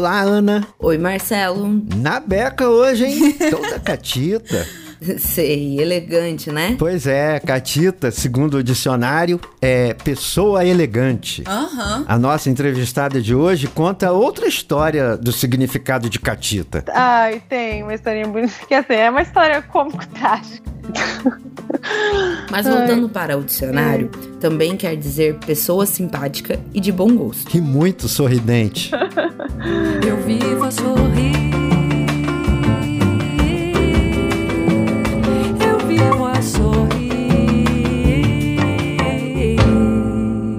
Olá, Ana. Oi, Marcelo. Na beca hoje, hein? Toda catita. Sei, elegante, né? Pois é, catita, segundo o dicionário, é pessoa elegante. Aham. A nossa entrevistada de hoje conta outra história do significado de catita. Ai, tem uma historinha bonita. Que assim, é uma história cômico-trágica. Mas voltando para o dicionário, também quer dizer pessoa simpática e de bom gosto. E muito sorridente. Eu vivo a sorrir. Eu vivo a sorrir.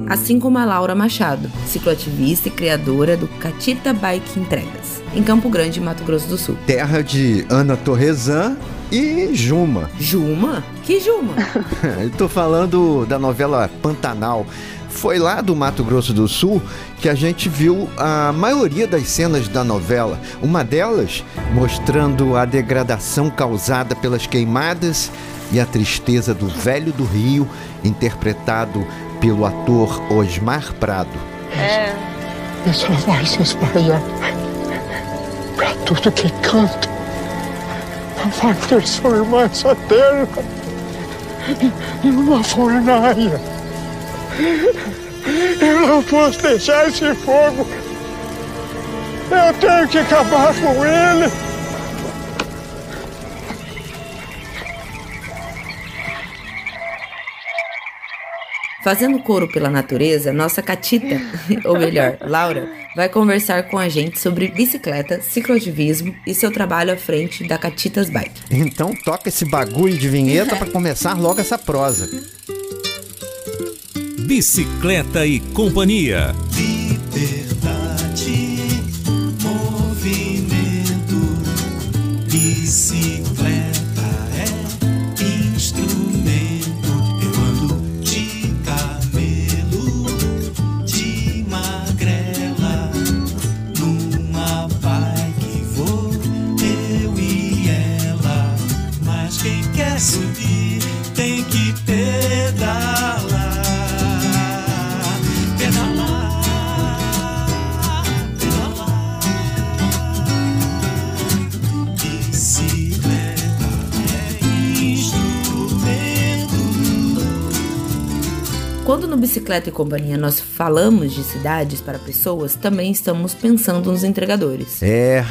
Assim como a Laura Machado, cicloativista e criadora do Catita Bike Entregas, em Campo Grande, Mato Grosso do Sul. Terra de Ana Torresan e Juma. Juma? Que Juma? Tô falando da novela Pantanal. Foi lá do Mato Grosso do Sul que a gente viu a maioria das cenas da novela. Uma delas mostrando a degradação causada pelas queimadas e a tristeza do velho do Rio, interpretado pelo ator Osmar Prado. É. Só vai se espalhar pra tudo que canto. Vai transformar essa terra numa fornalha. Eu não posso deixar esse fogo. Eu tenho que acabar com ele. Fazendo coro pela natureza, nossa Catita, ou melhor, Laura, vai conversar com a gente sobre bicicleta, cicloativismo e seu trabalho à frente da Catitas Bike. Então toca esse bagulho de vinheta pra começar logo essa prosa. Bicicleta e Companhia. Bicicleta e Companhia nós falamos de cidades para pessoas, também estamos pensando nos entregadores. É,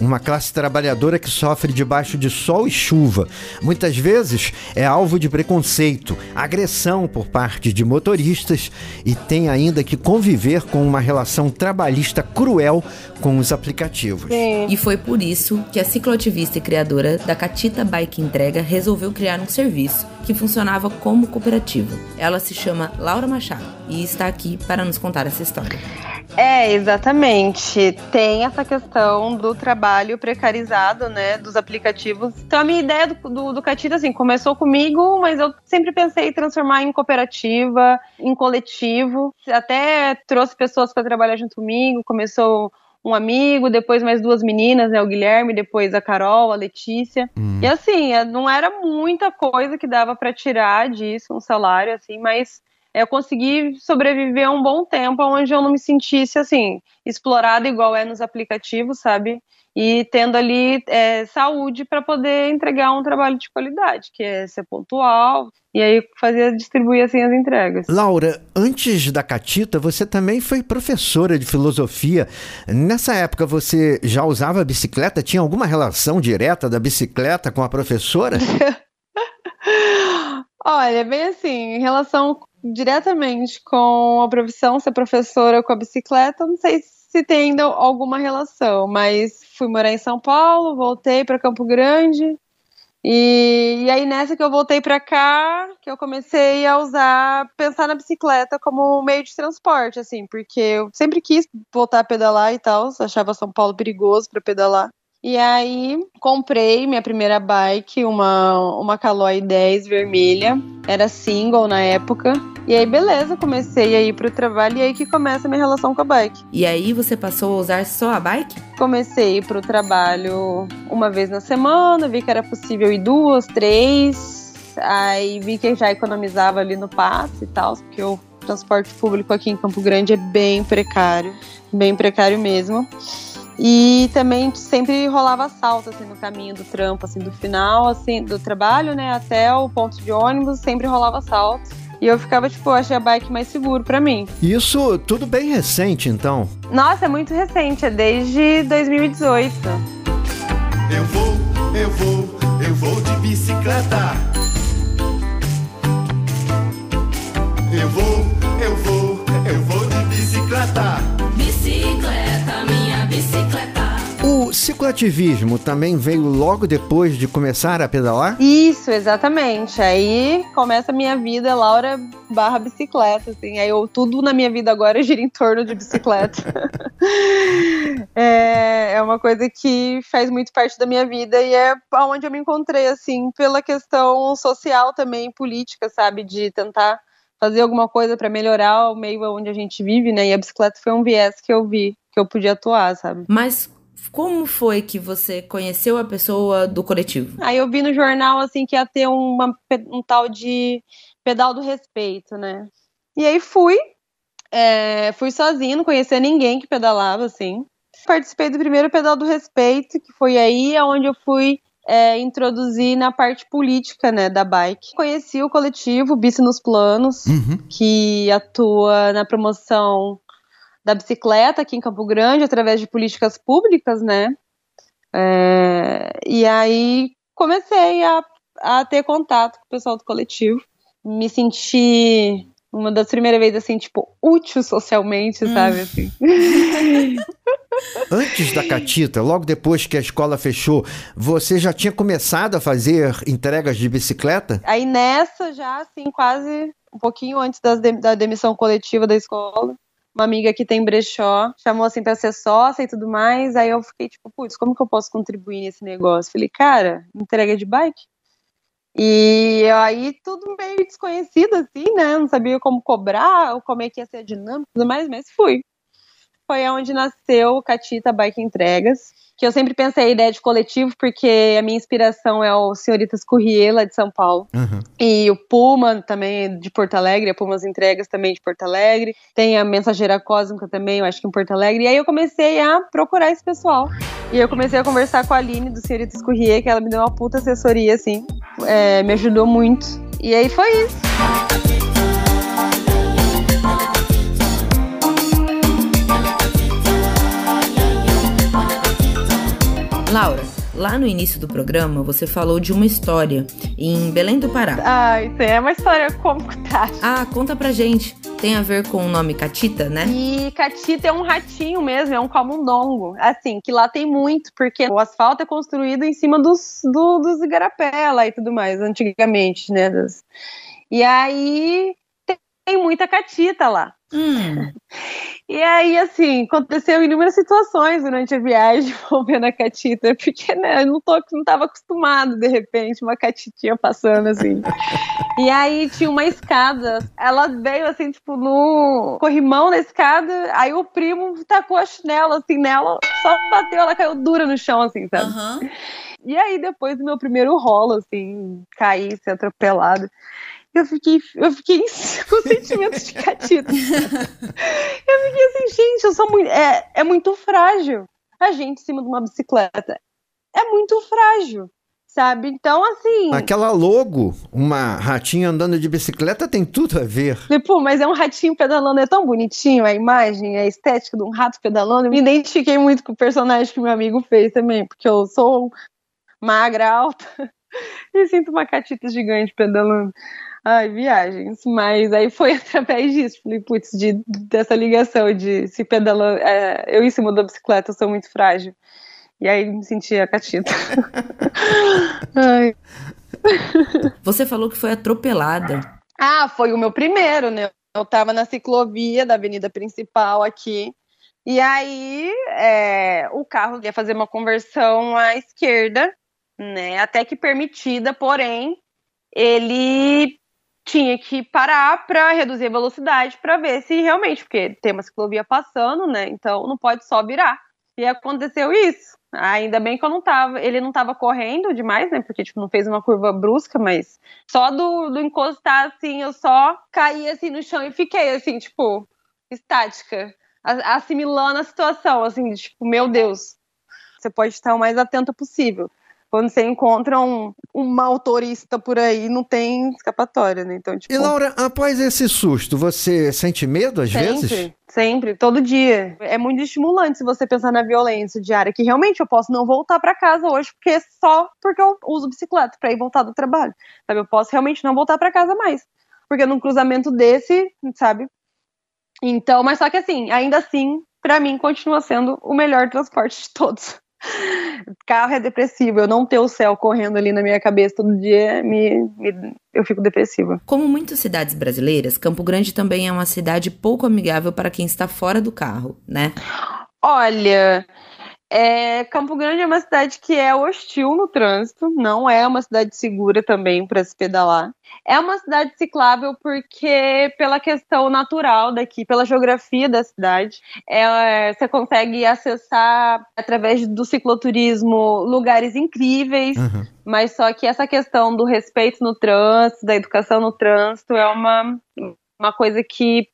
uma classe trabalhadora que sofre debaixo de sol e chuva. Muitas vezes é alvo de preconceito, agressão por parte de motoristas e tem ainda que conviver com uma relação trabalhista cruel com os aplicativos. E foi por isso que a cicloativista e criadora da Catita Bike Entrega resolveu criar um serviço que funcionava como cooperativa. Ela se chama Laura Machado e está aqui para nos contar essa história. É, exatamente. Tem essa questão do trabalho precarizado, né, dos aplicativos. Então, a minha ideia do, do, do Catita, assim, começou comigo, mas eu sempre pensei em transformar em cooperativa, em coletivo. Até trouxe pessoas para trabalhar junto comigo. Começou um amigo, depois mais duas meninas, né, o Guilherme, depois a Carol, a Letícia. E assim, é, não era muita coisa que dava para tirar disso, um salário, assim, mas eu consegui sobreviver um bom tempo onde eu não me sentisse assim explorada igual é nos aplicativos, sabe? E tendo ali é, saúde para poder entregar um trabalho de qualidade, que é ser pontual e aí fazer distribuir assim as entregas. Laura, antes da Catita, você também foi professora de filosofia. Nessa época, você já usava a bicicleta? Tinha alguma relação direta da bicicleta com a professora? Olha, bem assim, em relação diretamente com a profissão, ser professora com a bicicleta, não sei se tem ainda alguma relação, mas fui morar em São Paulo, voltei para Campo Grande. E, e aí nessa que eu voltei para cá, que eu comecei a usar, pensar na bicicleta como meio de transporte, assim, porque eu sempre quis voltar a pedalar e tal, achava São Paulo perigoso para pedalar. E aí comprei minha primeira bike, uma, uma Caloi 10 vermelha. Era single na época. E aí, beleza, comecei a ir pro trabalho e aí que começa a minha relação com a bike. E aí você passou a usar só a bike? Comecei a ir pro trabalho uma vez na semana, vi que era possível ir duas, três. Aí vi que já economizava ali no passe e tal, porque o transporte público aqui em Campo Grande é bem precário, bem precário mesmo. E também sempre rolava assalto, assim, no caminho do trampo, assim, do final, assim, do trabalho, né, até o ponto de ônibus, sempre rolava assalto. E eu ficava, tipo, achei a bike mais seguro pra mim. Isso tudo bem recente, então. Nossa, é muito recente, é desde 2018. Eu vou, eu vou, eu vou de bicicleta. O cicloativismo também veio logo depois de começar a pedalar? Isso, exatamente. Aí começa a minha vida, Laura barra bicicleta, assim. Aí eu, tudo na minha vida agora gira em torno de bicicleta. é, é uma coisa que faz muito parte da minha vida e é onde eu me encontrei, assim, pela questão social também, política, sabe? De tentar fazer alguma coisa para melhorar o meio onde a gente vive, né? E a bicicleta foi um viés que eu vi, que eu podia atuar, sabe? Mas como foi que você conheceu a pessoa do coletivo? Aí eu vi no jornal assim que ia ter uma, um tal de pedal do respeito, né? E aí fui, é, fui sozinha, não conhecia ninguém que pedalava assim. Participei do primeiro pedal do respeito, que foi aí onde eu fui é, introduzir na parte política, né, da bike. Conheci o coletivo Bici nos Planos, Uhum. que atua na promoção da bicicleta aqui em Campo Grande através de políticas públicas, né? É, e aí comecei a, a ter contato com o pessoal do coletivo. Me senti uma das primeiras vezes assim, tipo, útil socialmente, sabe? Assim. Antes da Catita, logo depois que a escola fechou, você já tinha começado a fazer entregas de bicicleta? Aí nessa, já assim, quase um pouquinho antes das da demissão coletiva da escola, uma amiga que tem brechó chamou assim pra ser sócia e tudo mais. Aí eu fiquei tipo, putz, como que eu posso contribuir nesse negócio? Falei, cara, entrega de bike. E aí tudo meio desconhecido assim, né? Não sabia como cobrar, ou como é que ia ser a dinâmica e tudo mais, mas fui. Foi onde nasceu o Catita Bike Entregas, que eu sempre pensei a ideia de coletivo, porque a minha inspiração é o Senhoritas Courrier, lá de São Paulo. Uhum. E o Puma também de Porto Alegre, a Pumas Entregas também de Porto Alegre. Tem a Mensageira Cósmica também, eu acho que em Porto Alegre. E aí eu comecei a procurar esse pessoal. E eu comecei a conversar com a Aline do Senhoritas Courrier, que ela me deu uma puta assessoria, assim. É, me ajudou muito. E aí foi isso. Laura, lá no início do programa você falou de uma história em Belém do Pará. Aí é uma história cômica, tá? Ah, conta pra gente. Tem a ver com o nome Catita, né? E catita é um ratinho mesmo, é um camundongo. Assim, que lá tem muito, porque o asfalto é construído em cima dos, do, dos igarapé lá e tudo mais, antigamente, né? E aí tem muita catita lá. Hum, E aí, assim, aconteceu inúmeras situações durante a viagem envolvendo a catita, porque, né, eu não, tô, não tava acostumado, de repente, uma catitinha passando, assim. E aí tinha uma escada, ela veio, assim, tipo, no corrimão da escada, aí o primo tacou a chinela, assim, nela, só bateu, ela caiu dura no chão, assim, sabe? aham. E aí, depois do meu primeiro rolo, assim, cair, ser atropelado, eu fiquei, eu fiquei com sentimentos de catita. Eu fiquei assim, gente, eu sou muito. É, é muito frágil. A gente em cima de uma bicicleta. É muito frágil, sabe? Então, assim. Aquela logo, uma ratinha andando de bicicleta, tem tudo a ver. Pô, mas é um ratinho pedalando, é tão bonitinho a imagem, a estética de um rato pedalando. Eu me identifiquei muito com o personagem que meu amigo fez também, porque eu sou magra, alta, e sinto uma catita gigante pedalando. Ai, viagens. Mas aí foi através disso. Falei, putz, de, dessa ligação de se pedalando. é, eu em cima da bicicleta, eu sou muito frágil. E aí me senti a catita. Você falou que foi atropelada. Ah, foi o meu primeiro, né? Eu tava na ciclovia da avenida principal aqui. E aí é, o carro ia fazer uma conversão à esquerda, né? Até que permitida, porém, ele tinha que parar para reduzir a velocidade para ver se realmente, porque tem uma ciclovia passando, né? Então não pode só virar. E aconteceu isso. Ainda bem que eu não tava, ele não tava correndo demais, né? Porque tipo não fez uma curva brusca, mas só do, do encostar assim, eu só caí assim no chão e fiquei assim, tipo, estática. assimilando a situação, assim, tipo, meu Deus, você pode estar o mais atento possível. Quando você encontra um, um motorista por aí, não tem escapatória, né? Então, tipo, E Laura, após esse susto, você sente medo às vezes? sempre, sempre, todo dia. É muito estimulante se você pensar na violência diária, que realmente eu posso não voltar pra casa hoje, porque só porque eu uso bicicleta pra ir voltar do trabalho, sabe? Eu posso realmente não voltar pra casa mais, porque num cruzamento desse, sabe? Então, mas só que assim, ainda assim, pra mim continua sendo o melhor transporte de todos. Carro é depressivo, eu não ter o céu correndo ali na minha cabeça todo dia, me, me- eu fico depressiva. Como muitas cidades brasileiras, Campo Grande também é uma cidade pouco amigável para quem está fora do carro, né? Olha, é, Campo Grande é uma cidade que é hostil no trânsito, não é uma cidade segura também para se pedalar. É uma cidade ciclável porque, pela questão natural daqui, pela geografia da cidade, é, você consegue acessar, através do cicloturismo, lugares incríveis, Uhum. mas só que essa questão do respeito no trânsito, da educação no trânsito, é uma, uma coisa que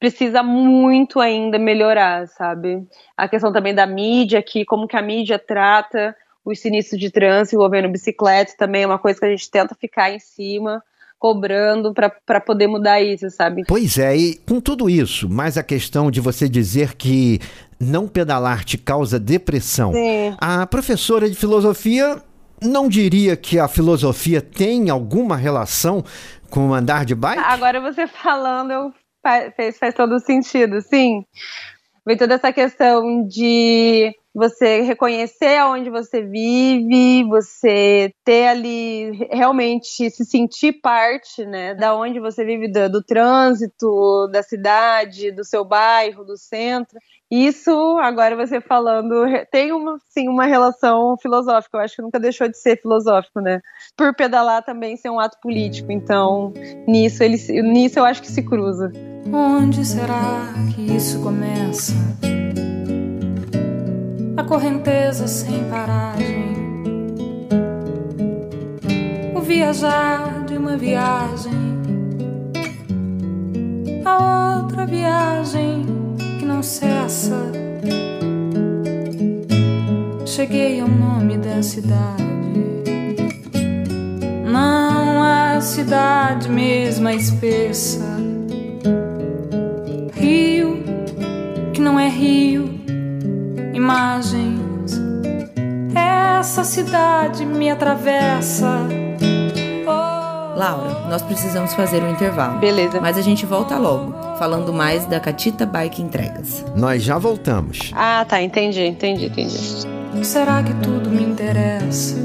precisa muito ainda melhorar, sabe? A questão também da mídia, que como que a mídia trata os sinistros de trânsito envolvendo bicicleta também é uma coisa que a gente tenta ficar em cima, cobrando para poder mudar isso, sabe? Pois é, e com tudo isso, mais a questão de você dizer que não pedalar te causa depressão. Sim. A professora de filosofia não diria que a filosofia tem alguma relação com o andar de bike? Agora você falando, eu fa- fez, faz todo sentido, sim. Vem toda essa questão de você reconhecer aonde você vive, você ter ali realmente se sentir parte, né, da onde você vive, do, do trânsito, da cidade, do seu bairro, do centro. Isso, agora você falando, tem uma, sim, uma relação filosófica. Eu acho que nunca deixou de ser filosófico, né? Por pedalar também ser um ato político. Então, nisso, ele, nisso eu acho que se cruza. Onde será que isso começa? A correnteza sem paragem. O viajar de uma viagem. A outra viagem que não cessa. Cheguei ao nome da cidade. Não a cidade mesma espessa. Imagens. Essa cidade me atravessa. Oh. Laura, nós precisamos fazer um intervalo. Beleza. Mas a gente volta logo, falando mais da Catita Bike Entregas. Nós já voltamos. Ah, tá, entendi, entendi, entendi. Será que tudo me interessa?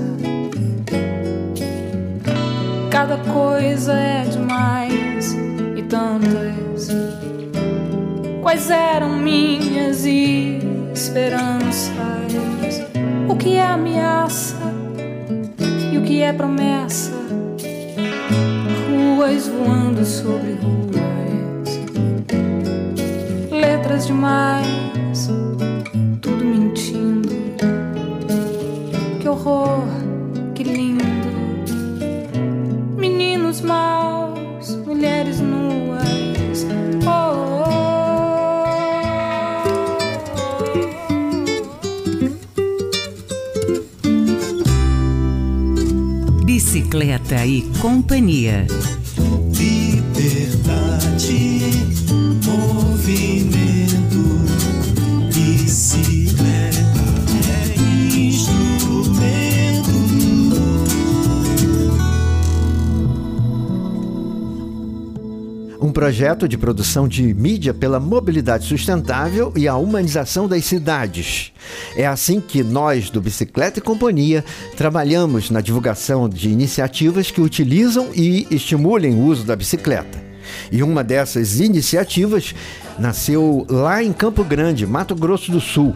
Cada coisa é demais e tantas. Quais eram minhas esperanças? O que é ameaça e o que é promessa? Ruas voando sobre ruas, letras demais, E companhia. Projeto de produção de mídia pela mobilidade sustentável e a humanização das cidades. É assim que nós, do Bicicleta e Companhia, trabalhamos na divulgação de iniciativas que utilizam e estimulem o uso da bicicleta. E uma dessas iniciativas nasceu lá em Campo Grande, Mato Grosso do Sul.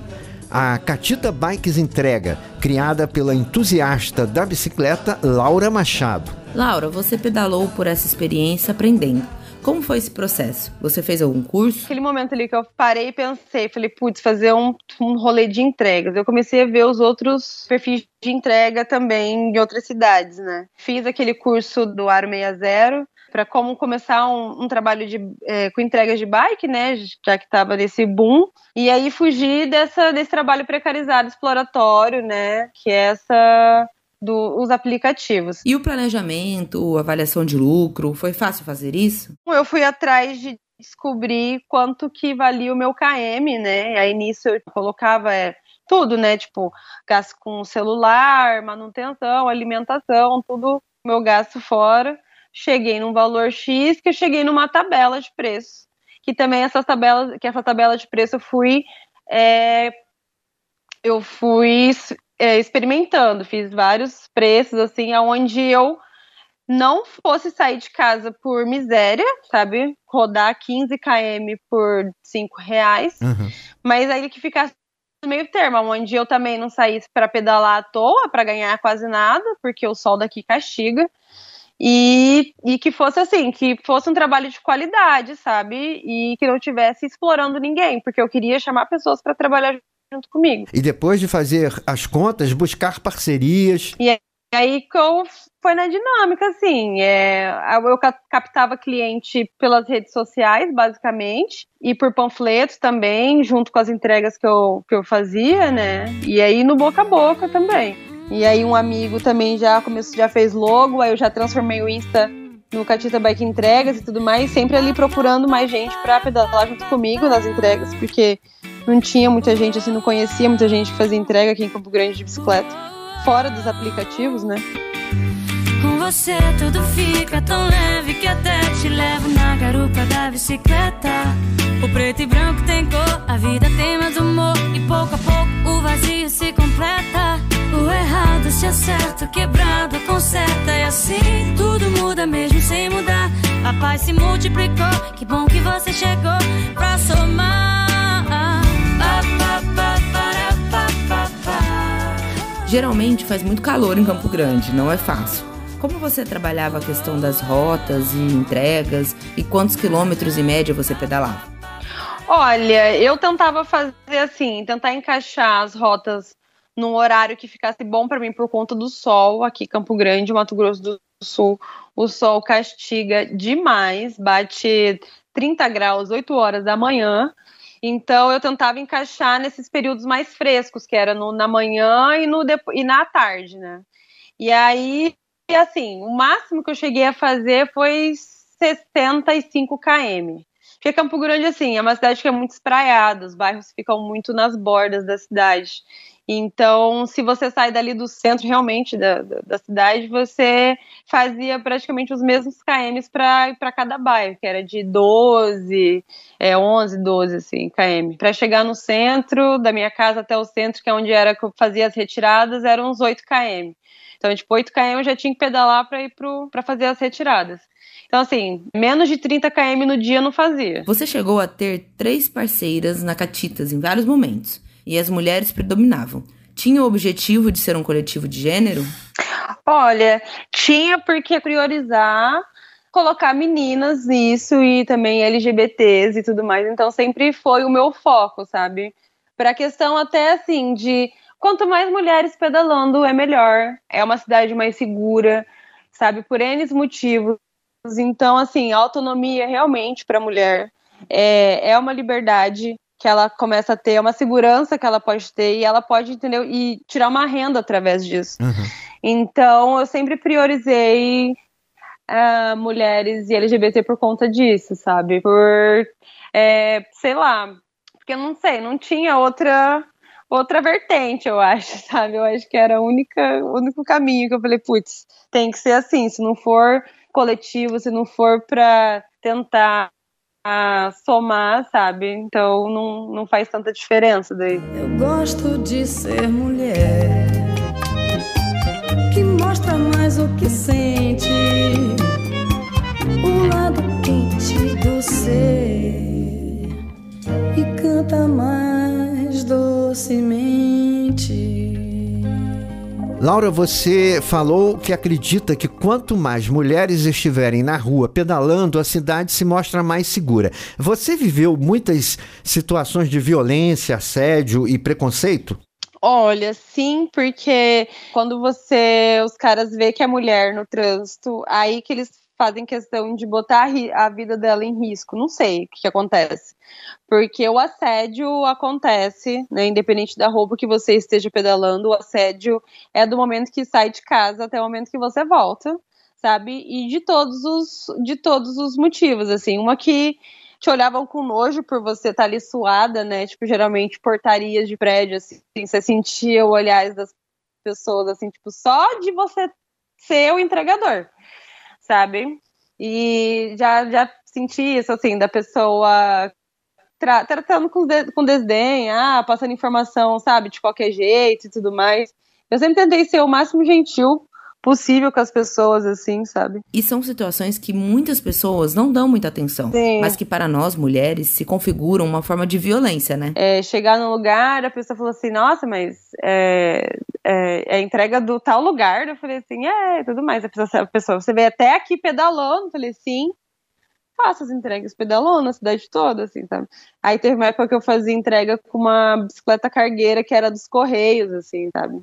A Catita Bikes Entrega, criada pela entusiasta da bicicleta Laura Machado. Laura, você pedalou por essa experiência aprendendo. Como foi esse processo? Você fez algum curso? Aquele momento ali que eu parei e pensei, falei, putz, fazer um, um rolê de entregas. Eu comecei a ver os outros perfis de entrega também em outras cidades, né? Fiz aquele curso do Aro 60 para como começar um, um trabalho de, é, com entregas de bike, né? Já que estava nesse boom. E aí fugir dessa, desse trabalho precarizado, exploratório, né? Que é essa dos aplicativos. E o planejamento, avaliação de lucro, foi fácil fazer isso? Eu fui atrás de descobrir quanto que valia o meu KM, né? Aí nisso eu colocava é, tudo, né? Tipo, gasto com celular, manutenção, alimentação, tudo meu gasto fora. Cheguei num valor X que eu cheguei numa tabela de preço. Que também essa tabela, que essa tabela de preço eu fui é, eu fui é, experimentando, fiz vários preços, assim, aonde eu não fosse sair de casa por miséria, sabe? Rodar 15 km por 5 reais, uhum. mas aí que ficasse no meio termo, onde eu também não saísse para pedalar à toa, para ganhar quase nada, porque o sol daqui castiga. E, e que fosse assim, que fosse um trabalho de qualidade, sabe? E que não tivesse explorando ninguém, porque eu queria chamar pessoas para trabalhar junto comigo. E depois de fazer as contas, buscar parcerias. E aí que eu foi na dinâmica, assim. É, eu captava cliente pelas redes sociais, basicamente, e por panfletos também, junto com as entregas que eu, que eu fazia, né? E aí no boca a boca também. E aí um amigo também já começou, já fez logo, aí eu já transformei o Insta no Catita Bike Entregas e tudo mais, sempre ali procurando mais gente para pedalar junto comigo nas entregas, porque não tinha muita gente, assim, não conhecia muita gente que fazia entrega aqui em Campo Grande de bicicleta. Fora dos aplicativos, né? Com você tudo fica tão leve que até te levo na garupa da bicicleta. O preto e branco tem cor, a vida tem mais humor. E pouco a pouco o vazio se completa. O errado se acerta, quebrado conserta. E assim tudo muda mesmo sem mudar. A paz se multiplicou, que bom que você chegou pra somar. Geralmente faz muito calor em Campo Grande, não é fácil. Como você trabalhava a questão das rotas e entregas e quantos quilômetros em média você pedalava? Olha, eu tentava fazer assim, tentar encaixar as rotas num horário que ficasse bom para mim por conta do sol aqui Campo Grande, Mato Grosso do Sul. O sol castiga demais, bate 30 graus 8 horas da manhã. Então eu tentava encaixar nesses períodos mais frescos, que era no, na manhã e, no, e na tarde, né? E aí, assim, o máximo que eu cheguei a fazer foi 65 km. Porque Campo Grande, assim, é uma cidade que é muito espraiada, os bairros ficam muito nas bordas da cidade. Então, se você sai dali do centro realmente da, da, da cidade, você fazia praticamente os mesmos KMs para cada bairro, que era de 12, é, 11, 12, assim, KM. Para chegar no centro, da minha casa até o centro, que é onde era que eu fazia as retiradas, eram uns 8 KM. Então, tipo, 8 km eu já tinha que pedalar para ir para fazer as retiradas. Então, assim, menos de 30 km no dia eu não fazia. Você chegou a ter três parceiras na Catitas em vários momentos e as mulheres predominavam. Tinha o objetivo de ser um coletivo de gênero? Olha, tinha porque priorizar colocar meninas nisso e também LGBTs e tudo mais. Então sempre foi o meu foco, sabe? Para a questão até assim de quanto mais mulheres pedalando é melhor. É uma cidade mais segura, sabe? Por N motivos. Então assim, autonomia realmente para a mulher é, é uma liberdade que ela começa a ter, é uma segurança que ela pode ter e ela pode, entendeu? E tirar uma renda através disso. Uhum. Então, eu sempre priorizei uh, mulheres e LGBT por conta disso, sabe? Por, é, sei lá, porque eu não sei, não tinha outra outra vertente, eu acho, sabe? Eu acho que era o único caminho que eu falei, putz, tem que ser assim, se não for coletivo, se não for para tentar a somar, sabe? Então não, não faz tanta diferença daí. Eu gosto de ser mulher que mostra mais o que sente, Laura, você falou que acredita que quanto mais mulheres estiverem na rua pedalando, a cidade se mostra mais segura. Você viveu muitas situações de violência, assédio e preconceito? Olha, sim, porque quando você, os caras vê que é mulher no trânsito, aí que eles fazem questão de botar a vida dela em risco. Não sei o que, que acontece. Porque o assédio acontece, né, independente da roupa que você esteja pedalando, o assédio é do momento que sai de casa até o momento que você volta, sabe? E de todos os, de todos os motivos, assim. Uma que te olhavam com nojo por você estar tá ali suada, né? Tipo, geralmente portarias de prédio, assim, você sentia o olhar das pessoas, assim, tipo, só de você ser o entregador sabe? E já, já senti isso, assim, da pessoa tra tratando com, de com desdém, ah, passando informação, sabe, de qualquer jeito e tudo mais. Eu sempre tentei ser o máximo gentil possível com as pessoas, assim, sabe? E são situações que muitas pessoas não dão muita atenção, Sim. mas que para nós mulheres se configuram uma forma de violência, né? É, chegar num lugar, a pessoa falou assim, nossa, mas é, é, é entrega do tal lugar. Eu falei assim, é, tudo mais. A pessoa, a pessoa você veio até aqui pedalando? Eu falei, sim. Faço as entregas pedalando na cidade toda, assim, sabe? Aí teve uma época que eu fazia entrega com uma bicicleta cargueira que era dos Correios, assim, sabe?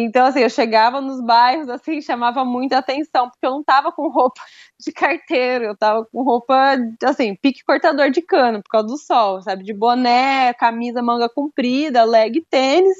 Então, assim, eu chegava nos bairros, assim, chamava muita atenção, porque eu não tava com roupa de carteiro, eu tava com roupa, assim, pique cortador de cano, por causa do sol, sabe? De boné, camisa manga comprida, leg tênis.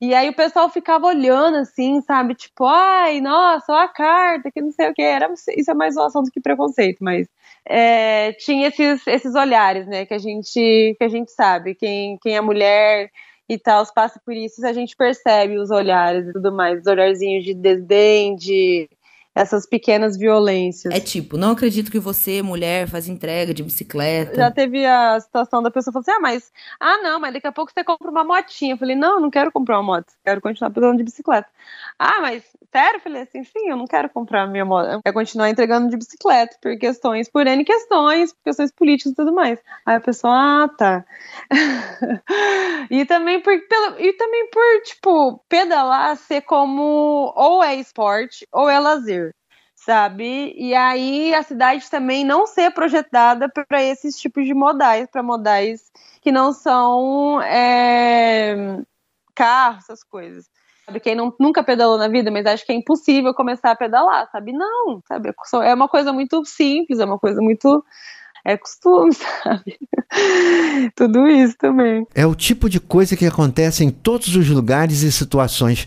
E aí o pessoal ficava olhando, assim, sabe? Tipo, ai, nossa, olha a carta, que não sei o que. Era, isso é mais zoação do que preconceito, mas é, tinha esses, esses olhares, né? Que a gente, que a gente sabe. Quem, quem é mulher e tal, passa por isso, a gente percebe os olhares e tudo mais, os olharzinhos de desdém, de essas pequenas violências. É tipo, não acredito que você, mulher, faz entrega de bicicleta. Já teve a situação da pessoa falando assim: ah, mas, ah, não, mas daqui a pouco você compra uma motinha. Eu falei: não, não quero comprar uma moto, quero continuar pedalando de bicicleta. Ah, mas, sério? Eu falei assim: sim, eu não quero comprar minha moto, eu quero continuar entregando de bicicleta, por questões, por N questões, por questões políticas e tudo mais. Aí a pessoa, ah, tá. e também por, pelo, e também por, tipo, pedalar ser como ou é esporte ou é lazer sabe? E aí a cidade também não ser projetada para esses tipos de modais, para modais que não são é, carros, essas coisas. Sabe, quem não, nunca pedalou na vida, mas acho que é impossível começar a pedalar, sabe? Não, sabe? É uma coisa muito simples, é uma coisa muito é costume, sabe? Tudo isso também. É o tipo de coisa que acontece em todos os lugares e situações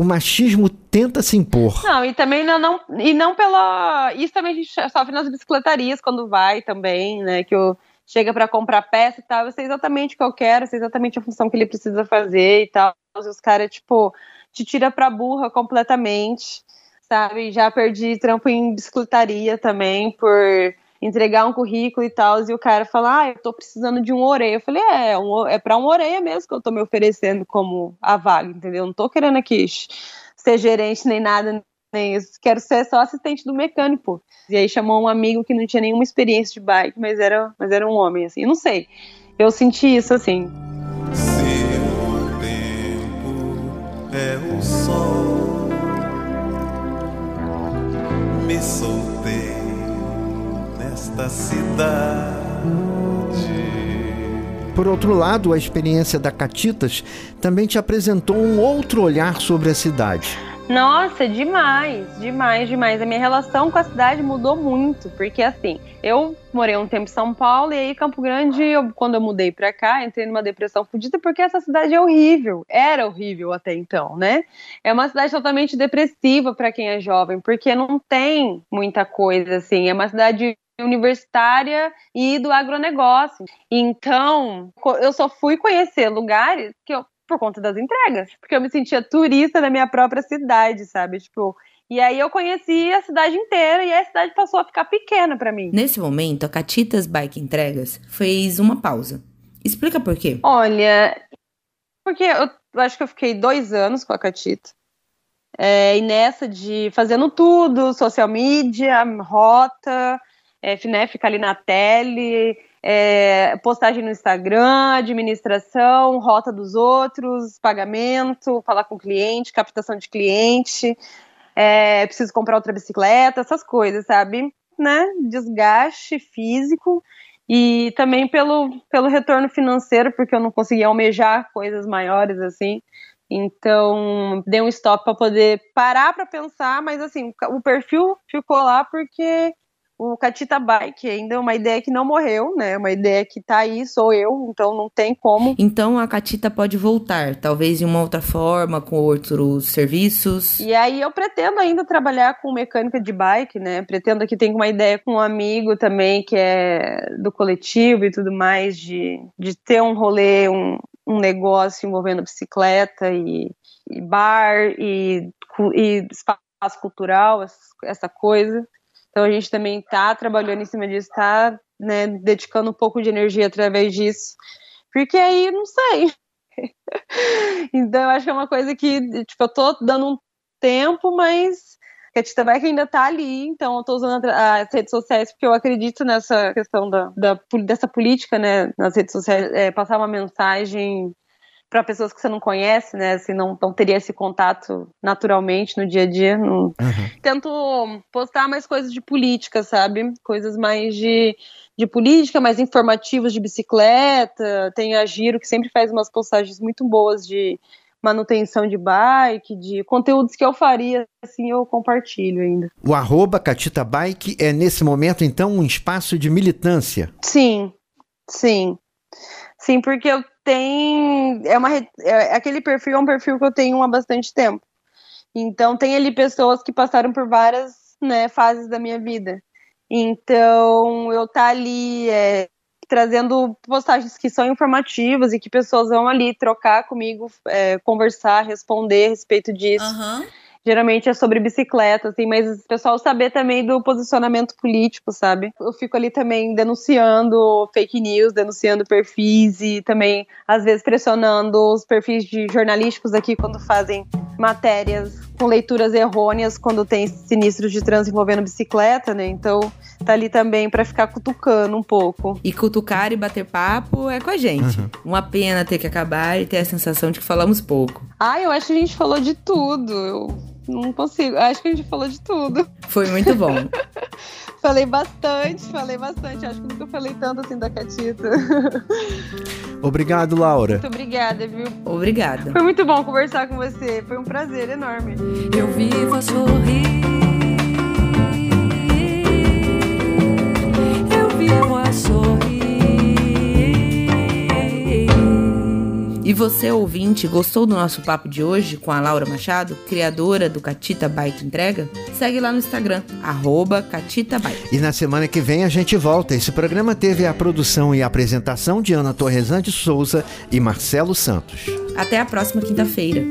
o machismo tenta se impor. Não, e também não, não, e não pela. Isso também a gente sofre nas bicicletarias quando vai também, né? Que o chega para comprar peça e tal, eu sei exatamente o que eu quero, eu sei exatamente a função que ele precisa fazer e tal. E os caras, tipo, te tira pra burra completamente, sabe? Já perdi trampo em bicicletaria também por entregar um currículo e tal, e o cara fala, ah, eu tô precisando de um orelha. Eu falei, é, um, é pra um orelha mesmo que eu tô me oferecendo como a vaga, entendeu? Não tô querendo aqui ser gerente nem nada, nem isso. Quero ser só assistente do mecânico. E aí chamou um amigo que não tinha nenhuma experiência de bike, mas era, mas era um homem, assim. Não sei. Eu senti isso, assim. Seu tempo é o sol. Me soltei nesta cidade. Por outro lado, a experiência da Catitas também te apresentou um outro olhar sobre a cidade. Nossa, demais, demais, demais. A minha relação com a cidade mudou muito, porque assim, eu morei um tempo em São Paulo e aí Campo Grande, eu, quando eu mudei pra cá, entrei numa depressão fodida porque essa cidade é horrível. Era horrível até então, né? É uma cidade totalmente depressiva para quem é jovem, porque não tem muita coisa assim. É uma cidade universitária e do agronegócio. Então, eu só fui conhecer lugares que eu por conta das entregas, porque eu me sentia turista da minha própria cidade, sabe? Tipo, e aí eu conheci a cidade inteira e a cidade passou a ficar pequena para mim. Nesse momento, a Catitas Bike Entregas fez uma pausa. Explica por quê? Olha, porque eu, eu acho que eu fiquei dois anos com a Catita. É, e nessa de fazendo tudo, social media, rota, é, né, ficar ali na tele, é, postagem no Instagram, administração, rota dos outros, pagamento, falar com cliente, captação de cliente, é, preciso comprar outra bicicleta, essas coisas, sabe? Né? Desgaste físico e também pelo, pelo retorno financeiro, porque eu não conseguia almejar coisas maiores assim. Então, dei um stop para poder parar para pensar, mas assim, o perfil ficou lá porque o Catita Bike ainda é uma ideia que não morreu, né? Uma ideia que tá aí, sou eu, então não tem como. Então a Catita pode voltar, talvez de uma outra forma, com outros serviços. E aí eu pretendo ainda trabalhar com mecânica de bike, né? Pretendo que tenha uma ideia com um amigo também que é do coletivo e tudo mais, de, de ter um rolê, um, um negócio envolvendo bicicleta e, e bar e, e espaço cultural, essa coisa. Então a gente também está trabalhando em cima disso, está né, dedicando um pouco de energia através disso. Porque aí, não sei. então eu acho que é uma coisa que, tipo, eu tô dando um tempo, mas a Tita Bike ainda tá ali, então eu tô usando as redes sociais porque eu acredito nessa questão da, da dessa política, né, nas redes sociais, é, passar uma mensagem para pessoas que você não conhece, né? Assim, não, não teria esse contato naturalmente no dia a dia. Não... Uhum. Tento postar mais coisas de política, sabe? Coisas mais de, de política, mais informativas de bicicleta. Tem a Giro, que sempre faz umas postagens muito boas de manutenção de bike, de conteúdos que eu faria, assim, eu compartilho ainda. O arroba Catita Bike é, nesse momento, então, um espaço de militância? Sim, sim. Sim, porque eu tenho. É uma, é, aquele perfil é um perfil que eu tenho há bastante tempo. Então, tem ali pessoas que passaram por várias né, fases da minha vida. Então, eu tá ali é, trazendo postagens que são informativas e que pessoas vão ali trocar comigo, é, conversar, responder a respeito disso. Uhum geralmente é sobre bicicleta, assim, mas o pessoal saber também do posicionamento político, sabe? Eu fico ali também denunciando fake news, denunciando perfis e também, às vezes, pressionando os perfis de jornalísticos aqui quando fazem matérias com leituras errôneas quando tem sinistros de trânsito envolvendo bicicleta, né? Então, tá ali também para ficar cutucando um pouco. E cutucar e bater papo é com a gente. Uhum. Uma pena ter que acabar e ter a sensação de que falamos pouco. Ah, eu acho que a gente falou de tudo. Eu não consigo. Acho que a gente falou de tudo. Foi muito bom. falei bastante, falei bastante. Acho que nunca falei tanto assim da Catita. Obrigado, Laura. Muito obrigada, viu? Obrigada. Foi muito bom conversar com você. Foi um prazer enorme. Eu vivo a sorrir. Você, ouvinte, gostou do nosso papo de hoje com a Laura Machado, criadora do Catita Bike Entrega? Segue lá no Instagram, arroba Catita Bike. E na semana que vem a gente volta. Esse programa teve a produção e a apresentação de Ana Torresante Souza e Marcelo Santos. Até a próxima quinta-feira.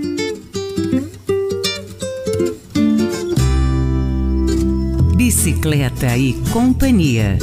Bicicleta e Companhia.